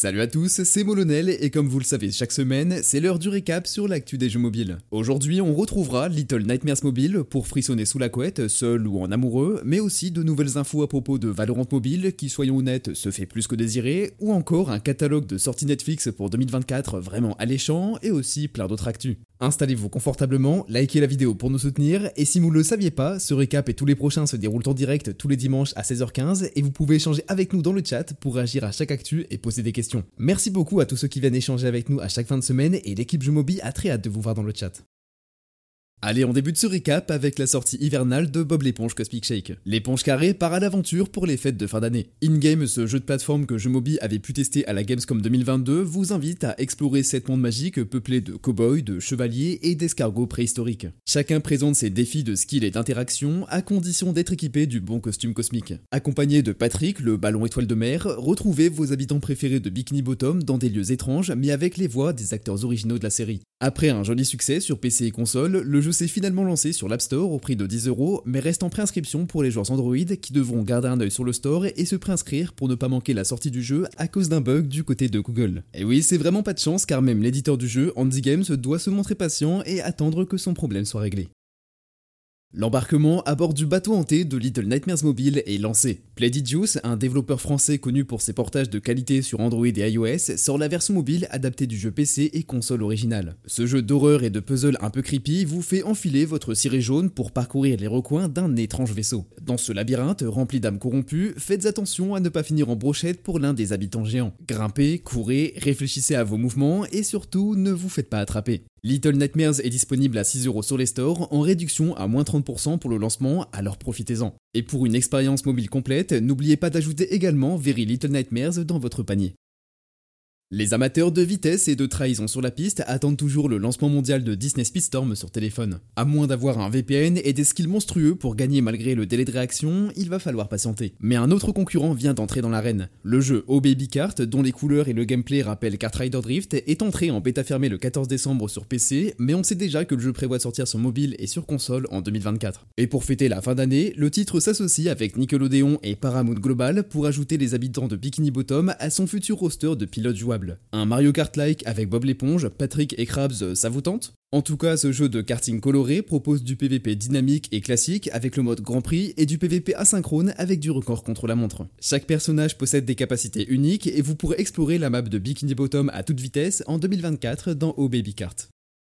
Salut à tous, c'est Molonel et comme vous le savez chaque semaine, c'est l'heure du récap sur l'actu des jeux mobiles. Aujourd'hui, on retrouvera Little Nightmares Mobile pour frissonner sous la couette, seul ou en amoureux, mais aussi de nouvelles infos à propos de Valorant Mobile qui, soyons honnêtes, se fait plus que désirer, ou encore un catalogue de sorties Netflix pour 2024 vraiment alléchant et aussi plein d'autres actus. Installez-vous confortablement, likez la vidéo pour nous soutenir, et si vous ne le saviez pas, ce récap et tous les prochains se déroulent en direct tous les dimanches à 16h15, et vous pouvez échanger avec nous dans le chat pour réagir à chaque actu et poser des questions. Merci beaucoup à tous ceux qui viennent échanger avec nous à chaque fin de semaine, et l'équipe Jumobi a très hâte de vous voir dans le chat. Allez, on débute ce récap avec la sortie hivernale de Bob l'éponge Cosmic Shake. L'éponge carrée part à l'aventure pour les fêtes de fin d'année. In-game, ce jeu de plateforme que Jumobi avait pu tester à la Gamescom 2022 vous invite à explorer cette monde magique peuplé de cow-boys, de chevaliers et d'escargots préhistoriques. Chacun présente ses défis de skill et d'interaction à condition d'être équipé du bon costume cosmique. Accompagné de Patrick, le ballon étoile de mer, retrouvez vos habitants préférés de Bikini Bottom dans des lieux étranges mais avec les voix des acteurs originaux de la série. Après un joli succès sur PC et console, le jeu s'est finalement lancé sur l'App Store au prix de 10 euros, mais reste en préinscription pour les joueurs Android qui devront garder un œil sur le store et se préinscrire pour ne pas manquer la sortie du jeu à cause d'un bug du côté de Google. Et oui, c'est vraiment pas de chance car même l'éditeur du jeu, Andy Games, doit se montrer patient et attendre que son problème soit réglé. L'embarquement à bord du bateau hanté de Little Nightmares Mobile est lancé. Juice, un développeur français connu pour ses portages de qualité sur Android et iOS, sort la version mobile adaptée du jeu PC et console originale. Ce jeu d'horreur et de puzzle un peu creepy vous fait enfiler votre ciré jaune pour parcourir les recoins d'un étrange vaisseau. Dans ce labyrinthe rempli d'âmes corrompues, faites attention à ne pas finir en brochette pour l'un des habitants géants. Grimpez, courez, réfléchissez à vos mouvements et surtout ne vous faites pas attraper. Little Nightmares est disponible à 6€ sur les stores, en réduction à moins 30% pour le lancement, alors profitez-en. Et pour une expérience mobile complète, n'oubliez pas d'ajouter également Very Little Nightmares dans votre panier. Les amateurs de vitesse et de trahison sur la piste attendent toujours le lancement mondial de Disney Speedstorm sur téléphone. À moins d'avoir un VPN et des skills monstrueux pour gagner malgré le délai de réaction, il va falloir patienter. Mais un autre concurrent vient d'entrer dans l'arène. Le jeu O Baby Kart, dont les couleurs et le gameplay rappellent Kart Rider Drift, est entré en bêta fermée le 14 décembre sur PC, mais on sait déjà que le jeu prévoit de sortir sur mobile et sur console en 2024. Et pour fêter la fin d'année, le titre s'associe avec Nickelodeon et Paramount Global pour ajouter les habitants de Bikini Bottom à son futur roster de pilotes jouables. Un Mario Kart-like avec Bob l'éponge, Patrick et Krabs, ça vous tente? En tout cas, ce jeu de karting coloré propose du PVP dynamique et classique avec le mode Grand Prix et du PVP asynchrone avec du record contre la montre. Chaque personnage possède des capacités uniques et vous pourrez explorer la map de Bikini Bottom à toute vitesse en 2024 dans O Baby Kart.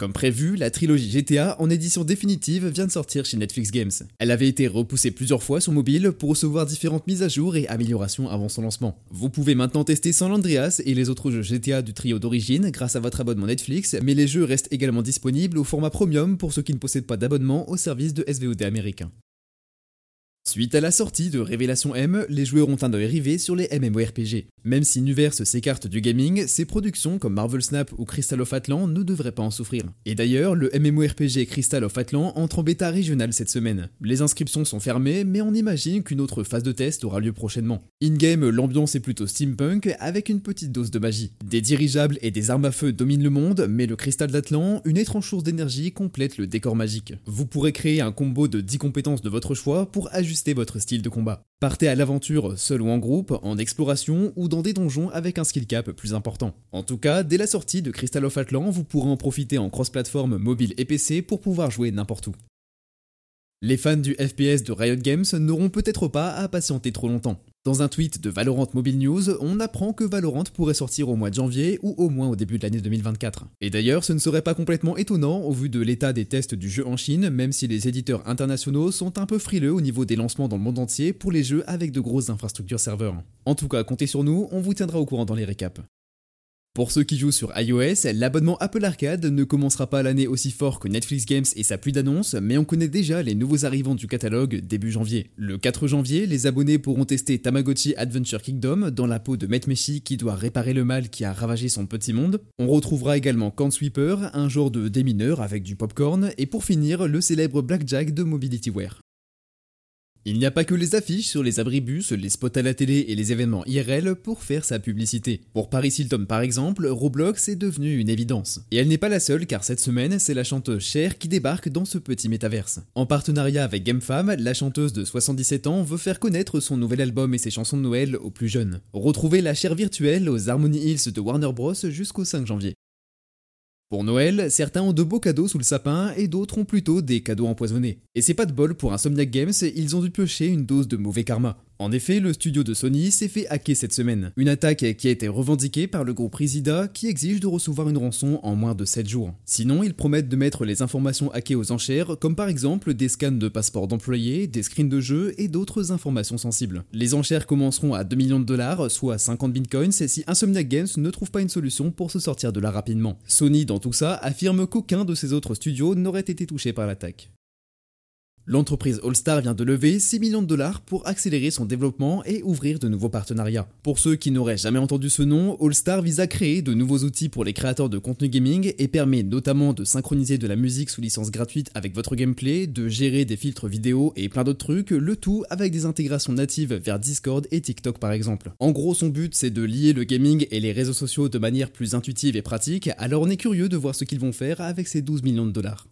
Comme prévu, la trilogie GTA en édition définitive vient de sortir chez Netflix Games. Elle avait été repoussée plusieurs fois sur mobile pour recevoir différentes mises à jour et améliorations avant son lancement. Vous pouvez maintenant tester San Andreas et les autres jeux GTA du trio d'origine grâce à votre abonnement Netflix, mais les jeux restent également disponibles au format premium pour ceux qui ne possèdent pas d'abonnement au service de SVOD américain. Suite à la sortie de Révélation M, les joueurs ont un œil rivé sur les MMORPG. Même si Nuverse s'écarte du gaming, ses productions comme Marvel Snap ou Crystal of Atlan ne devraient pas en souffrir. Et d'ailleurs, le MMORPG Crystal of Atlan entre en bêta régionale cette semaine. Les inscriptions sont fermées, mais on imagine qu'une autre phase de test aura lieu prochainement. In-game, l'ambiance est plutôt steampunk, avec une petite dose de magie. Des dirigeables et des armes à feu dominent le monde, mais le Cristal d'Atlan, une étrange source d'énergie, complète le décor magique. Vous pourrez créer un combo de 10 compétences de votre choix pour ajuster votre style de combat. Partez à l'aventure seul ou en groupe, en exploration ou dans des donjons avec un skill cap plus important. En tout cas, dès la sortie de Crystal of Atlan, vous pourrez en profiter en cross-platform mobile et PC pour pouvoir jouer n'importe où. Les fans du FPS de Riot Games n'auront peut-être pas à patienter trop longtemps. Dans un tweet de Valorant Mobile News, on apprend que Valorant pourrait sortir au mois de janvier ou au moins au début de l'année 2024. Et d'ailleurs, ce ne serait pas complètement étonnant au vu de l'état des tests du jeu en Chine, même si les éditeurs internationaux sont un peu frileux au niveau des lancements dans le monde entier pour les jeux avec de grosses infrastructures serveurs. En tout cas, comptez sur nous, on vous tiendra au courant dans les récaps. Pour ceux qui jouent sur iOS, l'abonnement Apple Arcade ne commencera pas l'année aussi fort que Netflix Games et sa pluie d'annonces, mais on connaît déjà les nouveaux arrivants du catalogue début janvier. Le 4 janvier, les abonnés pourront tester Tamagotchi Adventure Kingdom dans la peau de Meshi qui doit réparer le mal qui a ravagé son petit monde. On retrouvera également Can Sweeper, un genre de démineur avec du popcorn, et pour finir, le célèbre Blackjack de Mobility Wear. Il n'y a pas que les affiches sur les abribus, les spots à la télé et les événements IRL pour faire sa publicité. Pour Paris Hilton par exemple, Roblox est devenu une évidence. Et elle n'est pas la seule car cette semaine, c'est la chanteuse Cher qui débarque dans ce petit métaverse. En partenariat avec GameFam, la chanteuse de 77 ans veut faire connaître son nouvel album et ses chansons de Noël aux plus jeunes. Retrouvez la Cher virtuelle aux Harmony Hills de Warner Bros jusqu'au 5 janvier. Pour Noël, certains ont de beaux cadeaux sous le sapin et d'autres ont plutôt des cadeaux empoisonnés. Et c'est pas de bol pour Insomniac Games, ils ont dû piocher une dose de mauvais karma. En effet, le studio de Sony s'est fait hacker cette semaine. Une attaque qui a été revendiquée par le groupe Risida qui exige de recevoir une rançon en moins de 7 jours. Sinon, ils promettent de mettre les informations hackées aux enchères, comme par exemple des scans de passeports d'employés, des screens de jeux et d'autres informations sensibles. Les enchères commenceront à 2 millions de dollars, soit 50 bitcoins, si Insomniac Games ne trouve pas une solution pour se sortir de là rapidement. Sony, dans tout ça, affirme qu'aucun de ses autres studios n'aurait été touché par l'attaque. L'entreprise All-Star vient de lever 6 millions de dollars pour accélérer son développement et ouvrir de nouveaux partenariats. Pour ceux qui n'auraient jamais entendu ce nom, All-Star vise à créer de nouveaux outils pour les créateurs de contenu gaming et permet notamment de synchroniser de la musique sous licence gratuite avec votre gameplay, de gérer des filtres vidéo et plein d'autres trucs, le tout avec des intégrations natives vers Discord et TikTok par exemple. En gros, son but c'est de lier le gaming et les réseaux sociaux de manière plus intuitive et pratique, alors on est curieux de voir ce qu'ils vont faire avec ces 12 millions de dollars.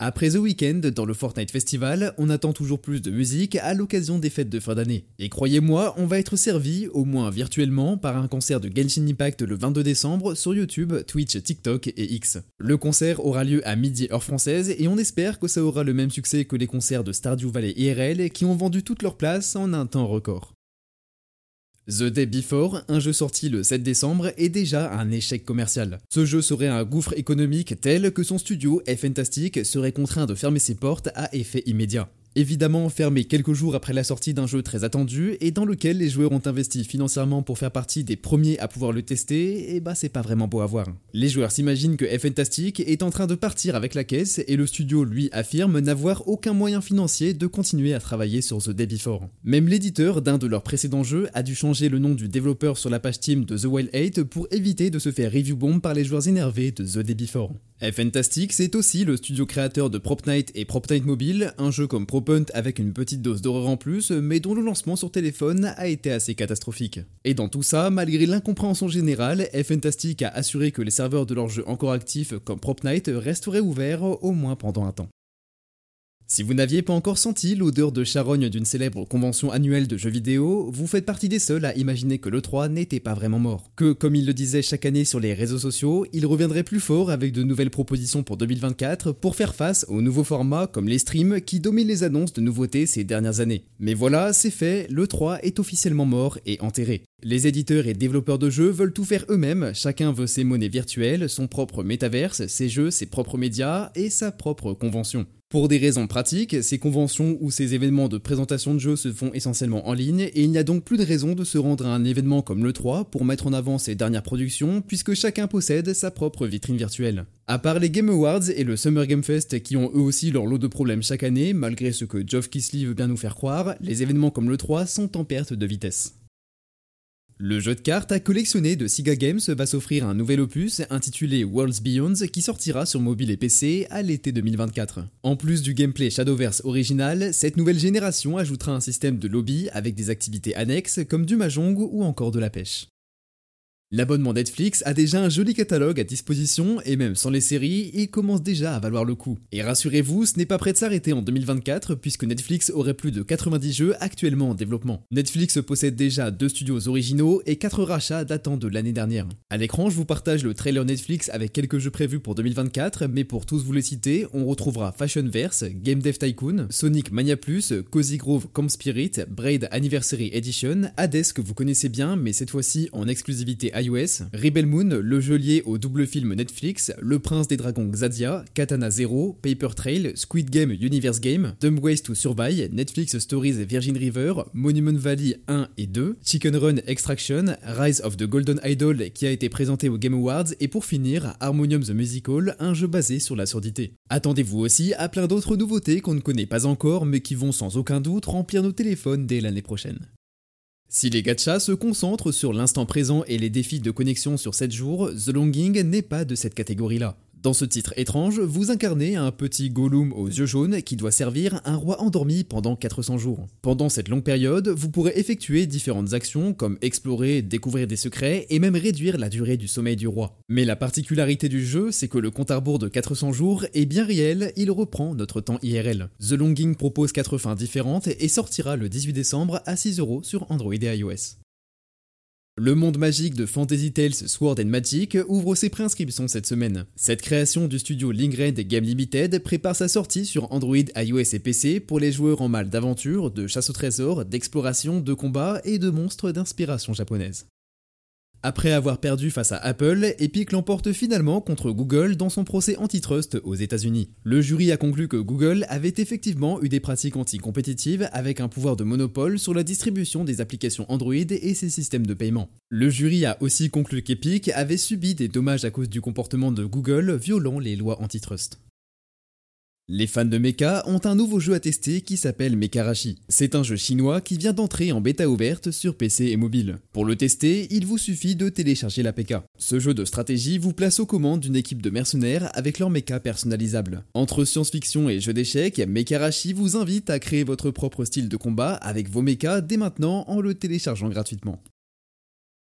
Après The Weeknd, dans le Fortnite Festival, on attend toujours plus de musique à l'occasion des fêtes de fin d'année. Et croyez-moi, on va être servi, au moins virtuellement, par un concert de Genshin Impact le 22 décembre sur YouTube, Twitch, TikTok et X. Le concert aura lieu à midi heure française et on espère que ça aura le même succès que les concerts de Stardew Valley IRL qui ont vendu toutes leurs places en un temps record. The Day Before, un jeu sorti le 7 décembre, est déjà un échec commercial. Ce jeu serait un gouffre économique tel que son studio, F-Fantastic, serait contraint de fermer ses portes à effet immédiat. Évidemment fermé quelques jours après la sortie d'un jeu très attendu et dans lequel les joueurs ont investi financièrement pour faire partie des premiers à pouvoir le tester, et bah c'est pas vraiment beau à voir. Les joueurs s'imaginent que F-Fantastic est en train de partir avec la caisse et le studio lui affirme n'avoir aucun moyen financier de continuer à travailler sur The Day Before. Même l'éditeur d'un de leurs précédents jeux a dû changer le nom du développeur sur la page Team de The Wild 8 pour éviter de se faire review bomb par les joueurs énervés de The Day Before. F-Fantastic, c'est aussi le studio créateur de Prop Night et Prop Night Mobile, un jeu comme Propunt avec une petite dose d'horreur en plus, mais dont le lancement sur téléphone a été assez catastrophique. Et dans tout ça, malgré l'incompréhension générale, F-Fantastic a assuré que les serveurs de leur jeu encore actifs comme Prop Night resteraient ouverts au moins pendant un temps. Si vous n'aviez pas encore senti l'odeur de charogne d'une célèbre convention annuelle de jeux vidéo, vous faites partie des seuls à imaginer que l'E3 n'était pas vraiment mort. Que, comme il le disait chaque année sur les réseaux sociaux, il reviendrait plus fort avec de nouvelles propositions pour 2024 pour faire face aux nouveaux formats comme les streams qui dominent les annonces de nouveautés ces dernières années. Mais voilà, c'est fait, l'E3 est officiellement mort et enterré. Les éditeurs et développeurs de jeux veulent tout faire eux-mêmes, chacun veut ses monnaies virtuelles, son propre métaverse, ses jeux, ses propres médias et sa propre convention. Pour des raisons pratiques, ces conventions ou ces événements de présentation de jeux se font essentiellement en ligne et il n'y a donc plus de raison de se rendre à un événement comme l'E3 pour mettre en avant ses dernières productions puisque chacun possède sa propre vitrine virtuelle. À part les Game Awards et le Summer Game Fest qui ont eux aussi leur lot de problèmes chaque année, malgré ce que Geoff Kisley veut bien nous faire croire, les événements comme l'E3 sont en perte de vitesse. Le jeu de cartes à collectionner de Siga Games va s'offrir un nouvel opus intitulé Worlds Beyond qui sortira sur mobile et PC à l'été 2024. En plus du gameplay Shadowverse original, cette nouvelle génération ajoutera un système de lobby avec des activités annexes comme du mahjong ou encore de la pêche. L'abonnement Netflix a déjà un joli catalogue à disposition et même sans les séries, il commence déjà à valoir le coup. Et rassurez-vous, ce n'est pas prêt de s'arrêter en 2024 puisque Netflix aurait plus de 90 jeux actuellement en développement. Netflix possède déjà deux studios originaux et quatre rachats datant de l'année dernière. À l'écran, je vous partage le trailer Netflix avec quelques jeux prévus pour 2024, mais pour tous vous les citer, on retrouvera Fashionverse, Game Dev Tycoon, Sonic Mania Plus, Cozy Grove Camp Spirit, Braid Anniversary Edition, Hades que vous connaissez bien mais cette fois-ci en exclusivité iOS, Rebel Moon, le jeu au double film Netflix, Le Prince des Dragons Xadia, Katana Zero, Paper Trail, Squid Game Universe Game, Dumb Ways to Survive, Netflix Stories Virgin River, Monument Valley 1 et 2, Chicken Run Extraction, Rise of the Golden Idol qui a été présenté au Game Awards et pour finir Harmonium the Musical, un jeu basé sur la surdité. Attendez-vous aussi à plein d'autres nouveautés qu'on ne connaît pas encore mais qui vont sans aucun doute remplir nos téléphones dès l'année prochaine. Si les gachas se concentrent sur l'instant présent et les défis de connexion sur 7 jours, The Longing n'est pas de cette catégorie-là. Dans ce titre étrange, vous incarnez un petit Gollum aux yeux jaunes qui doit servir un roi endormi pendant 400 jours. Pendant cette longue période, vous pourrez effectuer différentes actions comme explorer, découvrir des secrets et même réduire la durée du sommeil du roi. Mais la particularité du jeu, c'est que le compte à rebours de 400 jours est bien réel, il reprend notre temps IRL. The Longing propose 4 fins différentes et sortira le 18 décembre à 6€ sur Android et iOS. Le monde magique de Fantasy Tales Sword and Magic ouvre ses préinscriptions cette semaine. Cette création du studio Lingred Game Limited prépare sa sortie sur Android, iOS et PC pour les joueurs en mal d'aventure, de chasse au trésor, d'exploration, de combat et de monstres d'inspiration japonaise. Après avoir perdu face à Apple, Epic l'emporte finalement contre Google dans son procès antitrust aux États-Unis. Le jury a conclu que Google avait effectivement eu des pratiques anticompétitives avec un pouvoir de monopole sur la distribution des applications Android et ses systèmes de paiement. Le jury a aussi conclu qu'Epic avait subi des dommages à cause du comportement de Google violant les lois antitrust. Les fans de Mecha ont un nouveau jeu à tester qui s'appelle Mekarashi. C'est un jeu chinois qui vient d'entrer en bêta ouverte sur PC et mobile. Pour le tester, il vous suffit de télécharger l'APK. Ce jeu de stratégie vous place aux commandes d'une équipe de mercenaires avec leur mecha personnalisable. Entre science-fiction et jeu d'échecs, Mekarashi vous invite à créer votre propre style de combat avec vos mechas dès maintenant en le téléchargeant gratuitement.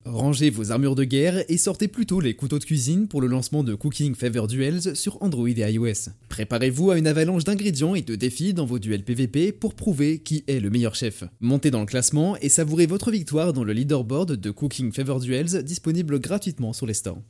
Rangez vos armures de guerre et sortez plutôt les couteaux de cuisine pour le lancement de Cooking Favor Duels sur Android et iOS. Préparez-vous à une avalanche d'ingrédients et de défis dans vos duels PVP pour prouver qui est le meilleur chef. Montez dans le classement et savourez votre victoire dans le leaderboard de Cooking Favor Duels disponible gratuitement sur les stores.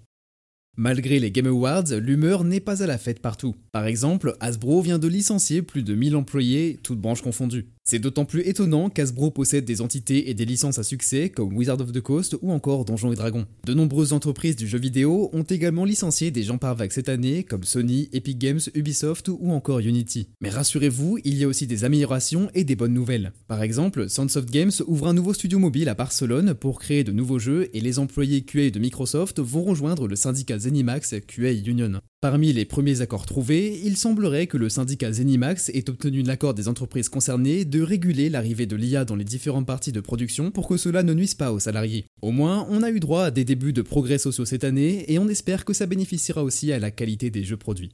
Malgré les Game Awards, l'humeur n'est pas à la fête partout. Par exemple, Hasbro vient de licencier plus de 1000 employés, toutes branches confondues. C'est d'autant plus étonnant qu'Hasbro possède des entités et des licences à succès comme Wizard of the Coast ou encore Donjons et Dragons. De nombreuses entreprises du jeu vidéo ont également licencié des gens par vague cette année comme Sony, Epic Games, Ubisoft ou encore Unity. Mais rassurez-vous, il y a aussi des améliorations et des bonnes nouvelles. Par exemple, Soundsoft Games ouvre un nouveau studio mobile à Barcelone pour créer de nouveaux jeux et les employés QA de Microsoft vont rejoindre le syndicat Zenimax QA Union. Parmi les premiers accords trouvés, il semblerait que le syndicat Zenimax ait obtenu l'accord des entreprises concernées de réguler l'arrivée de l'IA dans les différentes parties de production pour que cela ne nuise pas aux salariés. Au moins, on a eu droit à des débuts de progrès sociaux cette année et on espère que ça bénéficiera aussi à la qualité des jeux produits.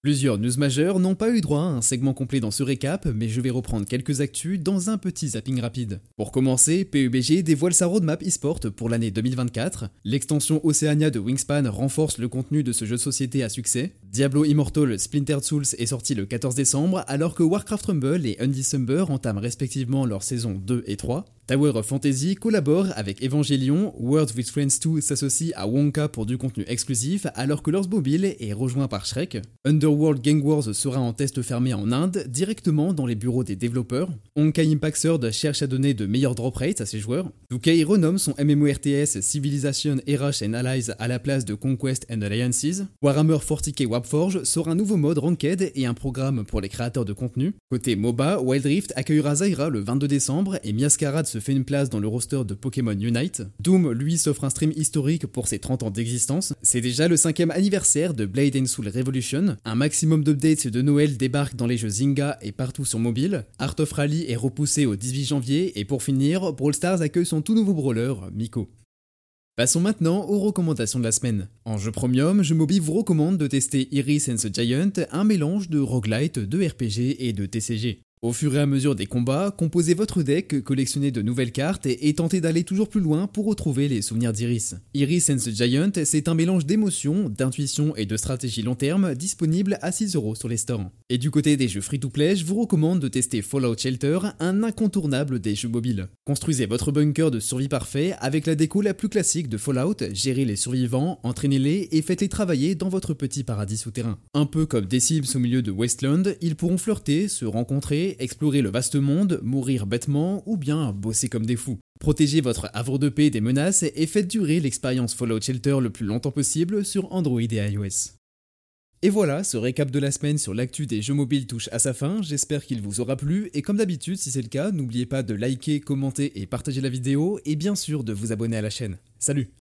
Plusieurs news majeures n'ont pas eu droit à un segment complet dans ce récap, mais je vais reprendre quelques actus dans un petit zapping rapide. Pour commencer, PUBG dévoile sa roadmap eSport pour l'année 2024. L'extension Oceania de Wingspan renforce le contenu de ce jeu de société à succès. Diablo Immortal Splintered Souls est sorti le 14 décembre, alors que Warcraft Rumble et Undecember entament respectivement leur saison 2 et 3. Tower of Fantasy collabore avec Evangelion, World with Friends 2 s'associe à Wonka pour du contenu exclusif, alors que Leurs Mobile est rejoint par Shrek. Underworld Gang Wars sera en test fermé en Inde, directement dans les bureaux des développeurs. Honkai Impact cherche à donner de meilleurs drop rates à ses joueurs. 2K renomme son MMORTS Civilization Erash and Allies à la place de Conquest and Alliances. Warhammer 40k Warforge sort un nouveau mode Ranked et un programme pour les créateurs de contenu. Côté MOBA, Wild Rift accueillera Zyra le 22 décembre et Miascarade se fait une place dans le roster de Pokémon Unite. Doom, lui, s'offre un stream historique pour ses 30 ans d'existence. C'est déjà le cinquième anniversaire de Blade and Soul Revolution. Un maximum d'updates de Noël débarque dans les jeux Zynga et partout sur mobile. Art of Rally est repoussé au 18 janvier et pour finir, Brawl Stars accueille son tout nouveau brawler, Miko. Passons maintenant aux recommandations de la semaine. En jeu premium, je Mobi vous recommande de tester Iris and the Giant, un mélange de roguelite, de RPG et de TCG. Au fur et à mesure des combats, composez votre deck, collectionnez de nouvelles cartes et, tentez d'aller toujours plus loin pour retrouver les souvenirs d'Iris. Iris and the Giant, c'est un mélange d'émotions, d'intuition et de stratégie long terme disponible à 6€ sur les stores. Et du côté des jeux free-to-play, je vous recommande de tester Fallout Shelter, un incontournable des jeux mobiles. Construisez votre bunker de survie parfait avec la déco la plus classique de Fallout, gérez les survivants, entraînez-les et faites-les travailler dans votre petit paradis souterrain. Un peu comme des Sims au milieu de Wasteland, ils pourront flirter, se rencontrer explorer le vaste monde, mourir bêtement ou bien bosser comme des fous. Protégez votre havre de paix des menaces et faites durer l'expérience Fallout Shelter le plus longtemps possible sur Android et iOS. Et voilà, ce récap de la semaine sur l'actu des jeux mobiles touche à sa fin, j'espère qu'il vous aura plu, et comme d'habitude, si c'est le cas, n'oubliez pas de liker, commenter et partager la vidéo, et bien sûr de vous abonner à la chaîne. Salut